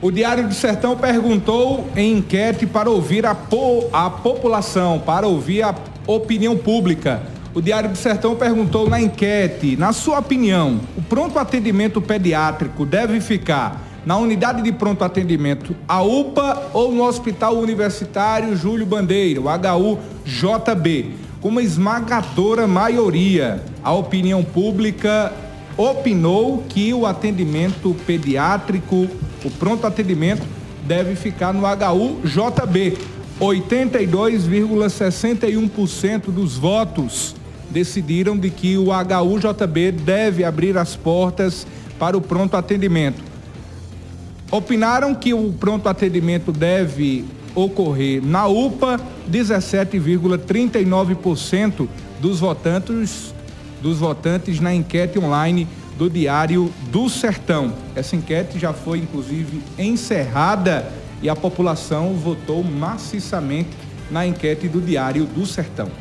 O Diário do Sertão perguntou em enquete para ouvir a, po a população, para ouvir a opinião pública. O Diário do Sertão perguntou na enquete, na sua opinião, o pronto atendimento pediátrico deve ficar na unidade de pronto atendimento, a UPA ou no Hospital Universitário Júlio Bandeira, o HU-JB? Com uma esmagadora maioria, a opinião pública opinou que o atendimento pediátrico, o pronto atendimento, deve ficar no HU-JB. 82,61% dos votos decidiram de que o HUJB deve abrir as portas para o pronto atendimento. Opinaram que o pronto atendimento deve ocorrer na UPA, 17,39% dos votantes dos votantes na enquete online do Diário do Sertão. Essa enquete já foi inclusive encerrada e a população votou maciçamente na enquete do Diário do Sertão.